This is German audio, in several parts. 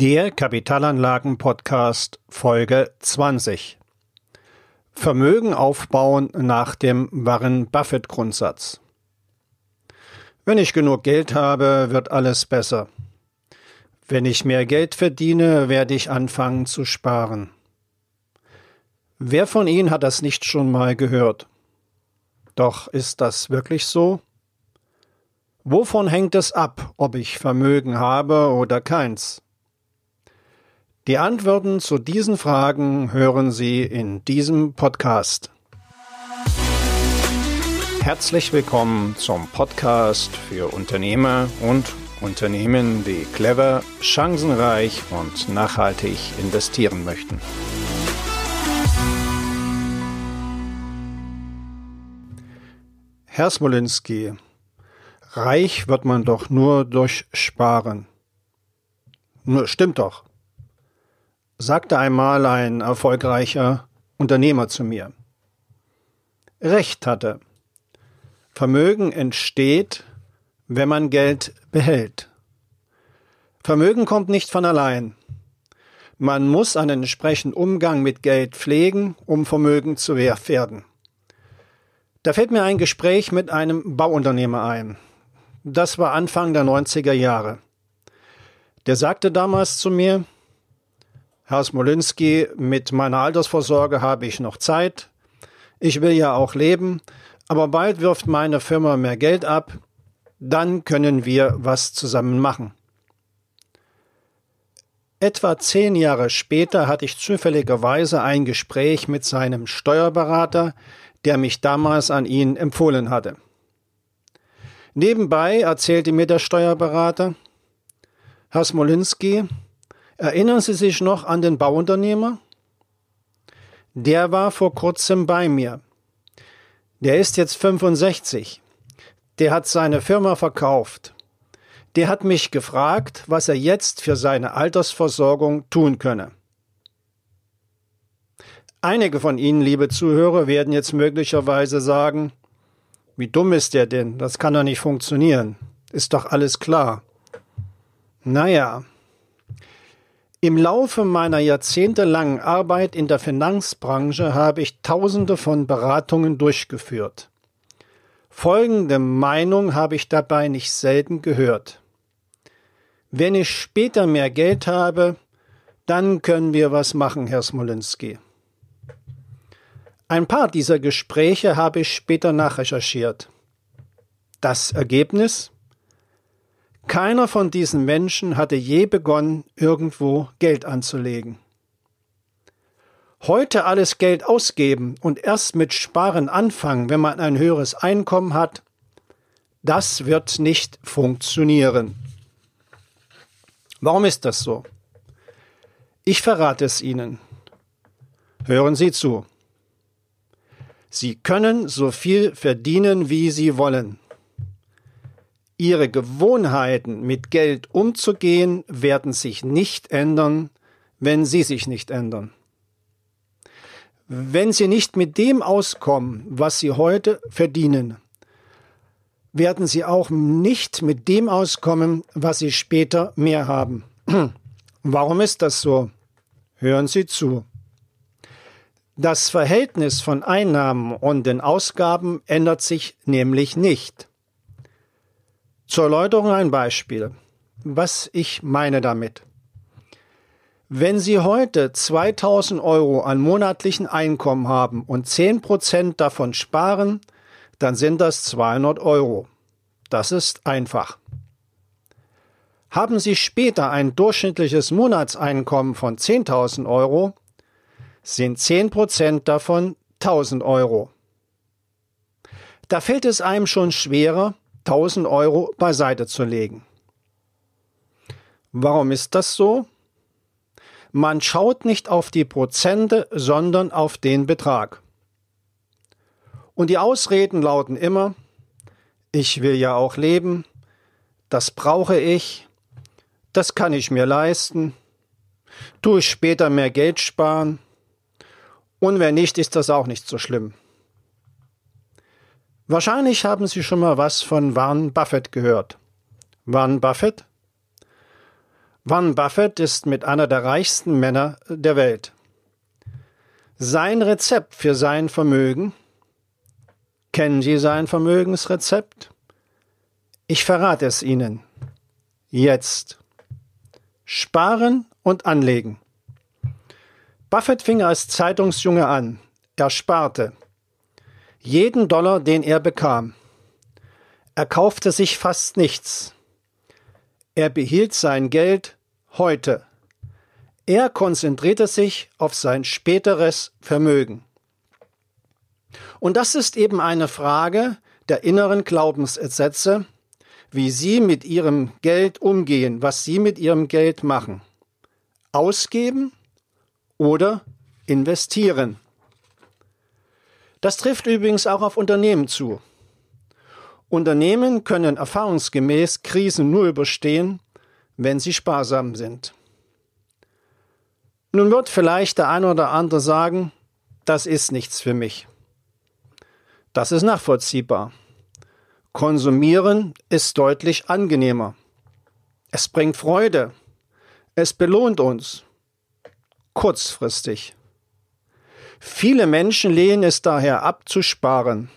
Der Kapitalanlagen-Podcast Folge 20. Vermögen aufbauen nach dem Warren Buffett-Grundsatz. Wenn ich genug Geld habe, wird alles besser. Wenn ich mehr Geld verdiene, werde ich anfangen zu sparen. Wer von Ihnen hat das nicht schon mal gehört? Doch ist das wirklich so? Wovon hängt es ab, ob ich Vermögen habe oder keins? Die Antworten zu diesen Fragen hören Sie in diesem Podcast. Herzlich willkommen zum Podcast für Unternehmer und Unternehmen, die clever, chancenreich und nachhaltig investieren möchten. Herr Smolinski, reich wird man doch nur durch Sparen. Stimmt doch sagte einmal ein erfolgreicher Unternehmer zu mir. Recht hatte. Vermögen entsteht, wenn man Geld behält. Vermögen kommt nicht von allein. Man muss einen entsprechenden Umgang mit Geld pflegen, um Vermögen zu werden. Da fällt mir ein Gespräch mit einem Bauunternehmer ein. Das war Anfang der 90er Jahre. Der sagte damals zu mir, Herr Smolinski, mit meiner Altersvorsorge habe ich noch Zeit. Ich will ja auch leben, aber bald wirft meine Firma mehr Geld ab. Dann können wir was zusammen machen. Etwa zehn Jahre später hatte ich zufälligerweise ein Gespräch mit seinem Steuerberater, der mich damals an ihn empfohlen hatte. Nebenbei erzählte mir der Steuerberater, Herr Smolinski, Erinnern Sie sich noch an den Bauunternehmer? Der war vor kurzem bei mir. Der ist jetzt 65. Der hat seine Firma verkauft. Der hat mich gefragt, was er jetzt für seine Altersversorgung tun könne. Einige von Ihnen, liebe Zuhörer, werden jetzt möglicherweise sagen, wie dumm ist der denn? Das kann doch nicht funktionieren. Ist doch alles klar. Naja, im Laufe meiner jahrzehntelangen Arbeit in der Finanzbranche habe ich Tausende von Beratungen durchgeführt. Folgende Meinung habe ich dabei nicht selten gehört. Wenn ich später mehr Geld habe, dann können wir was machen, Herr Smolinski. Ein paar dieser Gespräche habe ich später nachrecherchiert. Das Ergebnis? Keiner von diesen Menschen hatte je begonnen, irgendwo Geld anzulegen. Heute alles Geld ausgeben und erst mit Sparen anfangen, wenn man ein höheres Einkommen hat, das wird nicht funktionieren. Warum ist das so? Ich verrate es Ihnen. Hören Sie zu. Sie können so viel verdienen, wie Sie wollen. Ihre Gewohnheiten, mit Geld umzugehen, werden sich nicht ändern, wenn Sie sich nicht ändern. Wenn Sie nicht mit dem auskommen, was Sie heute verdienen, werden Sie auch nicht mit dem auskommen, was Sie später mehr haben. Warum ist das so? Hören Sie zu. Das Verhältnis von Einnahmen und den Ausgaben ändert sich nämlich nicht. Zur Erläuterung ein Beispiel. Was ich meine damit. Wenn Sie heute 2000 Euro an monatlichen Einkommen haben und 10 Prozent davon sparen, dann sind das 200 Euro. Das ist einfach. Haben Sie später ein durchschnittliches Monatseinkommen von 10.000 Euro, sind 10 Prozent davon 1000 Euro. Da fällt es einem schon schwerer, 1000 Euro beiseite zu legen. Warum ist das so? Man schaut nicht auf die Prozente, sondern auf den Betrag. Und die Ausreden lauten immer, ich will ja auch leben, das brauche ich, das kann ich mir leisten, tue ich später mehr Geld sparen, und wenn nicht, ist das auch nicht so schlimm. Wahrscheinlich haben Sie schon mal was von Warren Buffett gehört. Warren Buffett? Warren Buffett ist mit einer der reichsten Männer der Welt. Sein Rezept für sein Vermögen? Kennen Sie sein Vermögensrezept? Ich verrate es Ihnen. Jetzt. Sparen und anlegen. Buffett fing als Zeitungsjunge an. Er sparte. Jeden Dollar, den er bekam. Er kaufte sich fast nichts. Er behielt sein Geld heute. Er konzentrierte sich auf sein späteres Vermögen. Und das ist eben eine Frage der inneren Glaubenssätze, wie Sie mit Ihrem Geld umgehen, was Sie mit Ihrem Geld machen. Ausgeben oder investieren. Das trifft übrigens auch auf Unternehmen zu. Unternehmen können erfahrungsgemäß Krisen nur überstehen, wenn sie sparsam sind. Nun wird vielleicht der eine oder andere sagen, das ist nichts für mich. Das ist nachvollziehbar. Konsumieren ist deutlich angenehmer. Es bringt Freude. Es belohnt uns. Kurzfristig. Viele Menschen lehnen es daher ab zu sparen.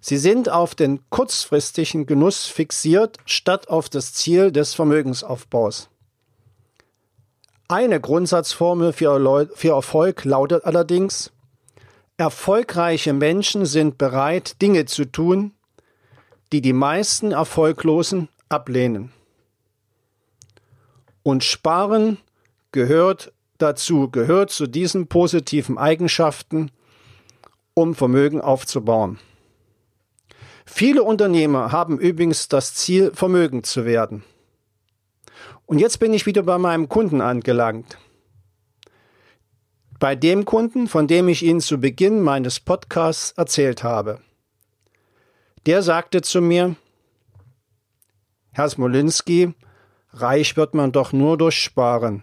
Sie sind auf den kurzfristigen Genuss fixiert, statt auf das Ziel des Vermögensaufbaus. Eine Grundsatzformel für Erfolg lautet allerdings, erfolgreiche Menschen sind bereit, Dinge zu tun, die die meisten Erfolglosen ablehnen. Und Sparen gehört dazu, gehört zu diesen positiven Eigenschaften, um Vermögen aufzubauen. Viele Unternehmer haben übrigens das Ziel, vermögend zu werden. Und jetzt bin ich wieder bei meinem Kunden angelangt. Bei dem Kunden, von dem ich Ihnen zu Beginn meines Podcasts erzählt habe. Der sagte zu mir, Herr Smolinski, reich wird man doch nur durch Sparen.